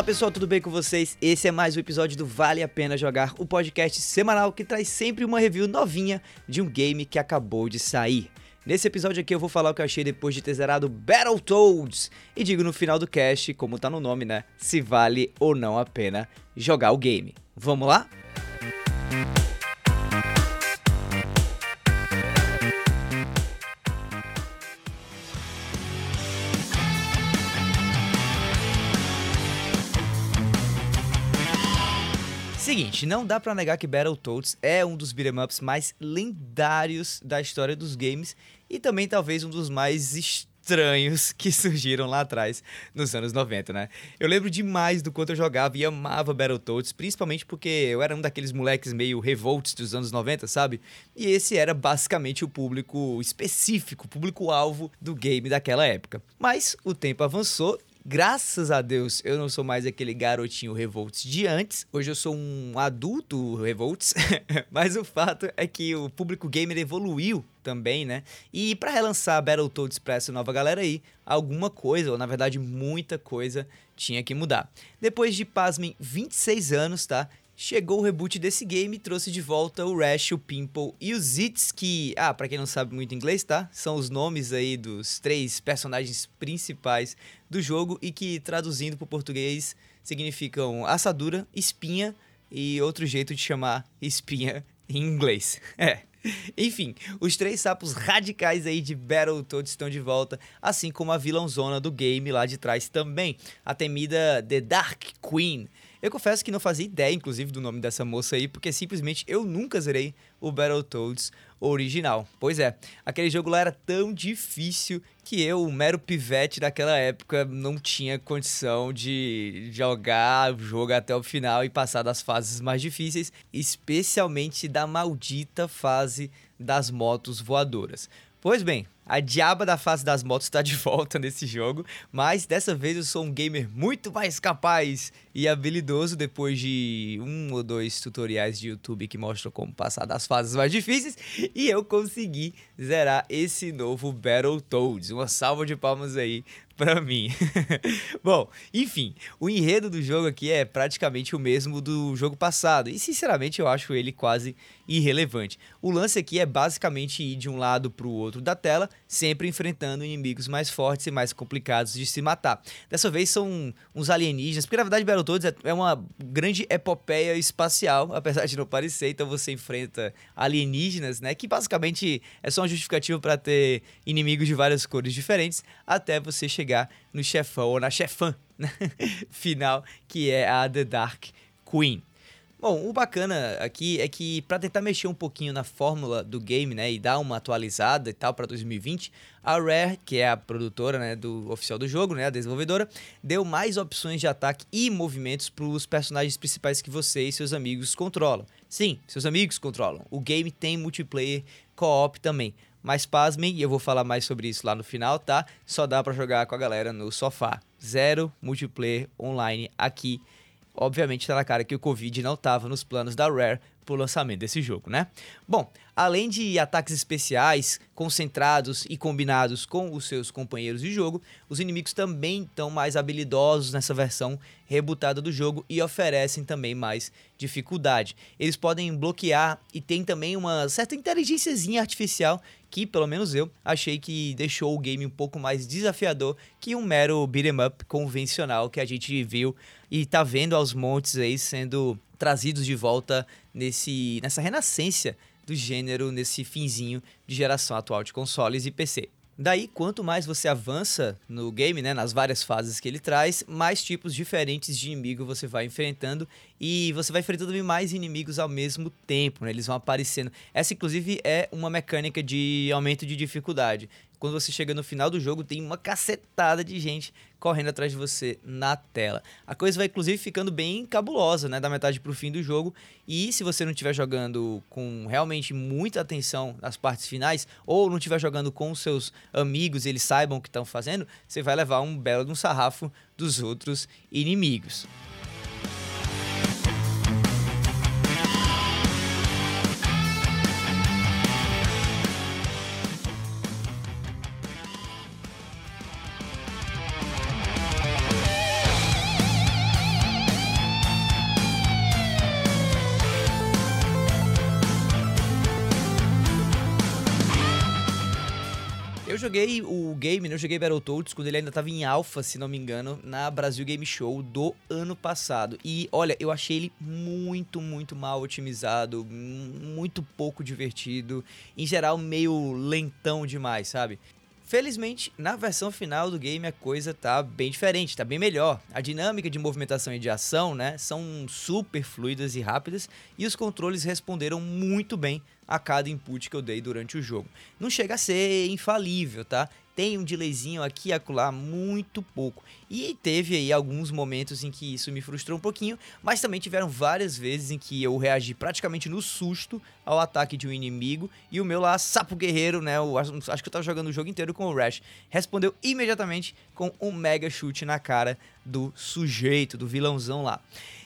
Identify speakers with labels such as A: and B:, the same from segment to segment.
A: Fala pessoal, tudo bem com vocês? Esse é mais um episódio do Vale a Pena Jogar, o podcast semanal que traz sempre uma review novinha de um game que acabou de sair. Nesse episódio aqui eu vou falar o que eu achei depois de ter zerado Battletoads e digo no final do cast, como tá no nome, né, se vale ou não a pena jogar o game. Vamos lá? Seguinte, não dá para negar que Battletoads é um dos beat'em ups mais lendários da história dos games e também talvez um dos mais estranhos que surgiram lá atrás, nos anos 90, né? Eu lembro demais do quanto eu jogava e amava Battletoads, principalmente porque eu era um daqueles moleques meio revolts dos anos 90, sabe? E esse era basicamente o público específico, público-alvo do game daquela época. Mas o tempo avançou Graças a Deus, eu não sou mais aquele garotinho Revolts de antes. Hoje eu sou um adulto Revolts. Mas o fato é que o público gamer evoluiu também, né? E para relançar Battletoads pra essa nova galera aí, alguma coisa, ou na verdade muita coisa, tinha que mudar. Depois de, pasmem, 26 anos, tá? Chegou o reboot desse game e trouxe de volta o Rash, o Pimple e os Zits, que, ah, para quem não sabe muito inglês, tá? São os nomes aí dos três personagens principais do jogo e que, traduzindo para o português, significam assadura, espinha e outro jeito de chamar espinha em inglês. É. Enfim, os três sapos radicais aí de Battletoads estão de volta, assim como a vilãozona do game lá de trás também, a temida The Dark Queen. Eu confesso que não fazia ideia, inclusive, do nome dessa moça aí, porque simplesmente eu nunca zerei o Battletoads original. Pois é, aquele jogo lá era tão difícil que eu, mero pivete daquela época, não tinha condição de jogar o jogo até o final e passar das fases mais difíceis, especialmente da maldita fase das motos voadoras. Pois bem, a diaba da face das motos está de volta nesse jogo, mas dessa vez eu sou um gamer muito mais capaz e habilidoso depois de um ou dois tutoriais de YouTube que mostram como passar das fases mais difíceis e eu consegui zerar esse novo Battletoads. Uma salva de palmas aí para mim. Bom, enfim, o enredo do jogo aqui é praticamente o mesmo do jogo passado e sinceramente eu acho ele quase irrelevante. O lance aqui é basicamente ir de um lado para o outro da tela, sempre enfrentando inimigos mais fortes e mais complicados de se matar. Dessa vez são uns alienígenas, porque na verdade Battletoads é, é uma grande epopeia espacial, apesar de não parecer, então você enfrenta alienígenas, né, que basicamente é só uma justificativa para ter inimigos de várias cores diferentes, até você chegar chegar no chefão ou na chefã né? final, que é a The Dark Queen. Bom, o bacana aqui é que para tentar mexer um pouquinho na fórmula do game, né, e dar uma atualizada e tal para 2020, a Rare, que é a produtora, né, do oficial do jogo, né, a desenvolvedora, deu mais opções de ataque e movimentos para os personagens principais que você e seus amigos controlam. Sim, seus amigos controlam. O game tem multiplayer co-op também. Mas pasmem, e eu vou falar mais sobre isso lá no final, tá? Só dá para jogar com a galera no sofá. Zero multiplayer online aqui. Obviamente tá na cara que o Covid não tava nos planos da Rare pro lançamento desse jogo, né? Bom, além de ataques especiais concentrados e combinados com os seus companheiros de jogo, os inimigos também estão mais habilidosos nessa versão rebutada do jogo e oferecem também mais dificuldade. Eles podem bloquear e tem também uma certa inteligênciazinha artificial que, pelo menos eu, achei que deixou o game um pouco mais desafiador que um mero beat'em up convencional que a gente viu e tá vendo aos montes aí sendo trazidos de volta nesse, nessa renascença do gênero, nesse finzinho de geração atual de consoles e PC. Daí, quanto mais você avança no game, né, nas várias fases que ele traz, mais tipos diferentes de inimigo você vai enfrentando e você vai enfrentando mais inimigos ao mesmo tempo, né? Eles vão aparecendo. Essa, inclusive, é uma mecânica de aumento de dificuldade quando você chega no final do jogo, tem uma cacetada de gente correndo atrás de você na tela. A coisa vai inclusive ficando bem cabulosa, né, da metade pro fim do jogo. E se você não estiver jogando com realmente muita atenção nas partes finais ou não estiver jogando com seus amigos, e eles saibam o que estão fazendo, você vai levar um belo de um sarrafo dos outros inimigos. Joguei o game, né? eu joguei Battletoads quando ele ainda estava em alpha, se não me engano, na Brasil Game Show do ano passado. E olha, eu achei ele muito, muito mal otimizado, muito pouco divertido, em geral meio lentão demais, sabe? Felizmente, na versão final do game a coisa tá bem diferente, tá bem melhor. A dinâmica de movimentação e de ação, né, são super fluidas e rápidas e os controles responderam muito bem a cada input que eu dei durante o jogo. Não chega a ser infalível, tá? tem um delayzinho aqui e acolá, muito pouco. E teve aí alguns momentos em que isso me frustrou um pouquinho, mas também tiveram várias vezes em que eu reagi praticamente no susto ao ataque de um inimigo e o meu lá, sapo guerreiro, né, acho, acho que eu tava jogando o jogo inteiro com o Rash, respondeu imediatamente com um mega chute na cara do sujeito, do vilãozão lá.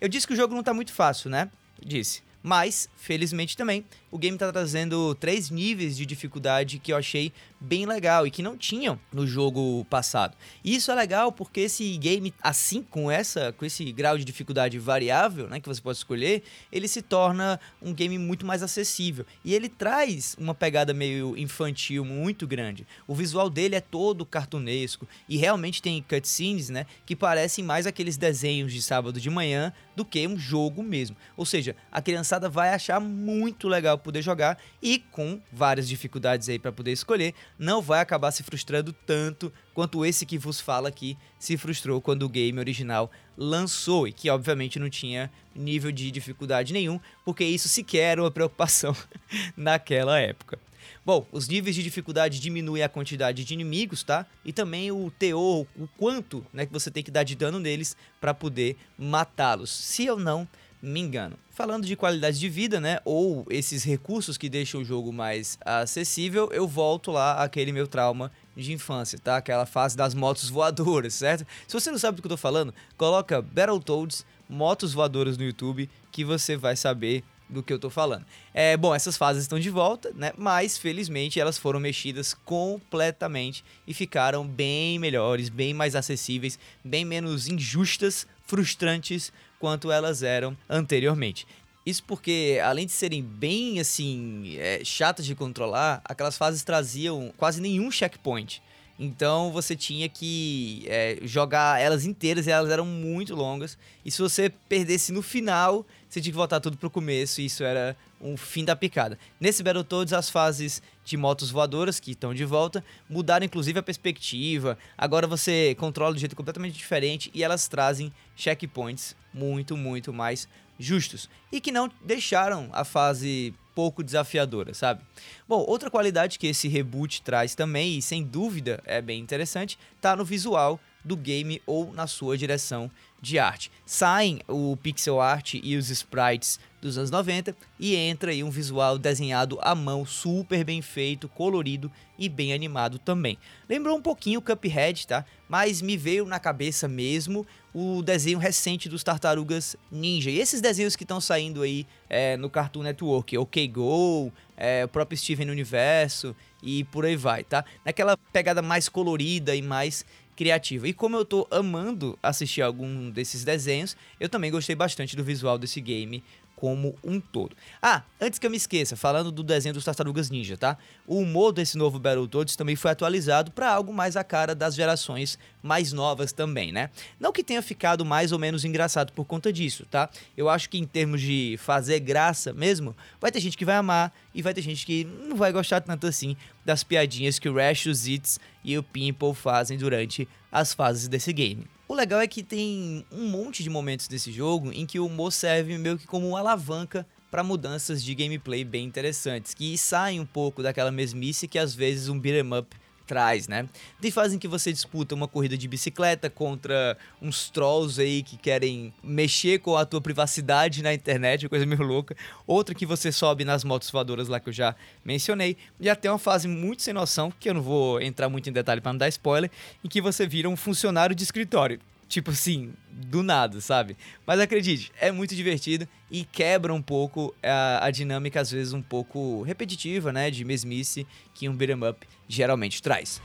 A: Eu disse que o jogo não tá muito fácil, né? Disse. Mas, felizmente também, o game está trazendo três níveis de dificuldade que eu achei bem legal e que não tinham no jogo passado. E isso é legal porque esse game, assim com essa, com esse grau de dificuldade variável, né, que você pode escolher, ele se torna um game muito mais acessível. E ele traz uma pegada meio infantil muito grande. O visual dele é todo cartunesco e realmente tem cutscenes, né, que parecem mais aqueles desenhos de sábado de manhã do que um jogo mesmo. Ou seja, a criançada vai achar muito legal poder jogar e com várias dificuldades aí para poder escolher, não vai acabar se frustrando tanto quanto esse que vos fala aqui se frustrou quando o game original lançou e que obviamente não tinha nível de dificuldade nenhum, porque isso sequer era uma preocupação naquela época. Bom, os níveis de dificuldade diminuem a quantidade de inimigos, tá? E também o teor, o quanto né, que você tem que dar de dano neles para poder matá-los. Se eu não me engano. Falando de qualidade de vida, né, ou esses recursos que deixam o jogo mais acessível, eu volto lá àquele meu trauma de infância, tá? Aquela fase das motos voadoras, certo? Se você não sabe do que eu tô falando, coloca Battletoads motos voadoras no YouTube que você vai saber do que eu tô falando. É, bom, essas fases estão de volta, né? Mas felizmente elas foram mexidas completamente e ficaram bem melhores, bem mais acessíveis, bem menos injustas, frustrantes quanto elas eram anteriormente. Isso porque, além de serem bem assim é, chatas de controlar, aquelas fases traziam quase nenhum checkpoint. Então você tinha que é, jogar elas inteiras e elas eram muito longas. E se você perdesse no final, você tinha que voltar tudo pro começo e isso era um fim da picada. Nesse Battletoads, as fases de motos voadoras que estão de volta mudaram inclusive a perspectiva. Agora você controla de jeito completamente diferente e elas trazem checkpoints muito, muito mais justos e que não deixaram a fase pouco desafiadora, sabe? Bom, outra qualidade que esse reboot traz também, e sem dúvida é bem interessante, tá no visual do game ou na sua direção de arte. Saem o pixel art e os sprites dos anos 90 e entra aí um visual desenhado à mão, super bem feito, colorido e bem animado também. Lembrou um pouquinho o Cuphead, tá? Mas me veio na cabeça mesmo o desenho recente dos Tartarugas Ninja. E esses desenhos que estão saindo aí é, no Cartoon Network, OK Go, é, o próprio Steven Universo e por aí vai, tá? Naquela pegada mais colorida e mais criativa. E como eu tô amando assistir algum desses desenhos, eu também gostei bastante do visual desse game como um todo. Ah, antes que eu me esqueça, falando do desenho dos Tartarugas Ninja, tá? O humor desse novo Battletoads também foi atualizado para algo mais a cara das gerações mais novas também, né? Não que tenha ficado mais ou menos engraçado por conta disso, tá? Eu acho que em termos de fazer graça mesmo, vai ter gente que vai amar e vai ter gente que não vai gostar tanto assim das piadinhas que o Rash, o Zitz e o Pimple fazem durante as fases desse game. O legal é que tem um monte de momentos desse jogo em que o humor serve meio que como uma alavanca para mudanças de gameplay bem interessantes, que saem um pouco daquela mesmice que às vezes um beat'em up traz, né? Tem fazem que você disputa uma corrida de bicicleta contra uns trolls aí que querem mexer com a tua privacidade na internet, coisa meio louca. Outra que você sobe nas motos voadoras lá que eu já mencionei. E até uma fase muito sem noção, que eu não vou entrar muito em detalhe para não dar spoiler, em que você vira um funcionário de escritório. Tipo assim, do nada, sabe? Mas acredite, é muito divertido e quebra um pouco a, a dinâmica, às vezes um pouco repetitiva, né? De mesmice que um beat'em up geralmente traz.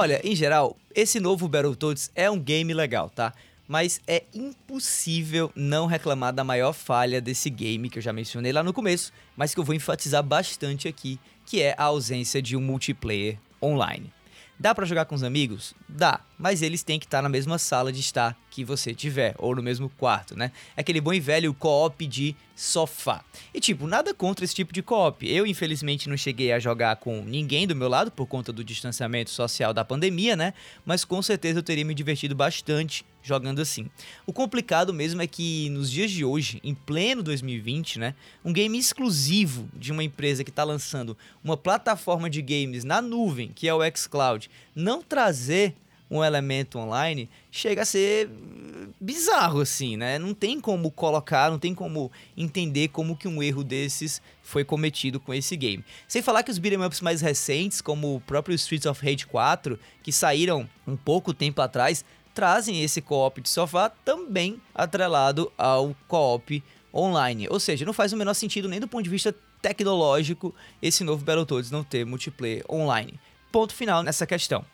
A: Olha, em geral, esse novo Battletoads é um game legal, tá? Mas é impossível não reclamar da maior falha desse game que eu já mencionei lá no começo, mas que eu vou enfatizar bastante aqui, que é a ausência de um multiplayer online. Dá para jogar com os amigos? Dá, mas eles têm que estar na mesma sala de estar que você tiver, ou no mesmo quarto, né? É aquele bom e velho co-op de sofá. E tipo, nada contra esse tipo de co-op. Eu, infelizmente, não cheguei a jogar com ninguém do meu lado por conta do distanciamento social da pandemia, né? Mas com certeza eu teria me divertido bastante jogando assim. O complicado mesmo é que nos dias de hoje, em pleno 2020, né, um game exclusivo de uma empresa que está lançando uma plataforma de games na nuvem, que é o xCloud, não trazer um elemento online chega a ser bizarro assim, né? Não tem como colocar, não tem como entender como que um erro desses foi cometido com esse game. Sem falar que os beat'em ups mais recentes, como o próprio Streets of Rage 4, que saíram um pouco tempo atrás, trazem esse co-op de sofá também atrelado ao co-op online. Ou seja, não faz o menor sentido nem do ponto de vista tecnológico esse novo Battletoads não ter multiplayer online. Ponto final nessa questão.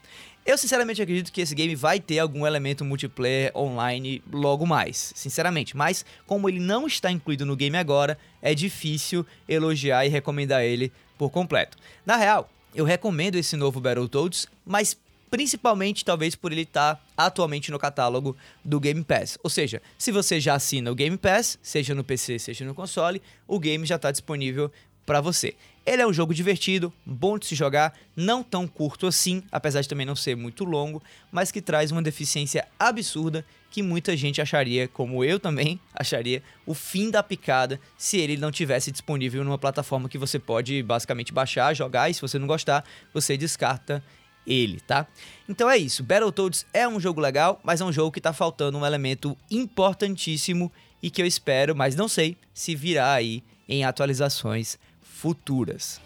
A: Eu sinceramente acredito que esse game vai ter algum elemento multiplayer online logo mais, sinceramente, mas como ele não está incluído no game agora, é difícil elogiar e recomendar ele por completo. Na real, eu recomendo esse novo Battletoads, mas principalmente talvez por ele estar atualmente no catálogo do Game Pass. Ou seja, se você já assina o Game Pass, seja no PC, seja no console, o game já está disponível para você. Ele é um jogo divertido, bom de se jogar, não tão curto assim, apesar de também não ser muito longo, mas que traz uma deficiência absurda que muita gente acharia, como eu também acharia, o fim da picada se ele não tivesse disponível numa plataforma que você pode basicamente baixar, jogar e se você não gostar, você descarta ele, tá? Então é isso, Battletoads é um jogo legal, mas é um jogo que tá faltando um elemento importantíssimo e que eu espero, mas não sei, se virá aí em atualizações futuras.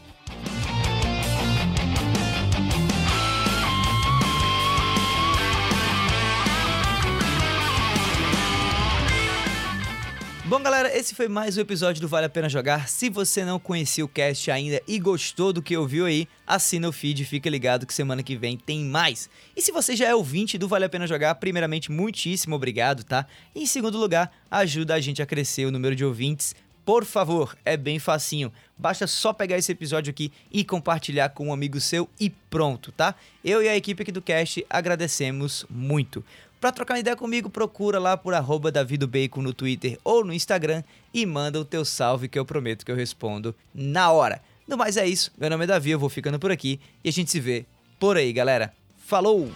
A: Bom, galera, esse foi mais um episódio do Vale a Pena Jogar. Se você não conhecia o cast ainda e gostou do que ouviu aí, assina o feed e fica ligado que semana que vem tem mais. E se você já é ouvinte do Vale a Pena Jogar, primeiramente, muitíssimo obrigado, tá? E em segundo lugar, ajuda a gente a crescer o número de ouvintes. Por favor, é bem facinho. Basta só pegar esse episódio aqui e compartilhar com um amigo seu e pronto, tá? Eu e a equipe aqui do cast agradecemos muito. Para trocar uma ideia comigo, procura lá por arroba Bacon no Twitter ou no Instagram e manda o teu salve que eu prometo que eu respondo na hora. No mais é isso, meu nome é Davi, eu vou ficando por aqui e a gente se vê por aí, galera. Falou!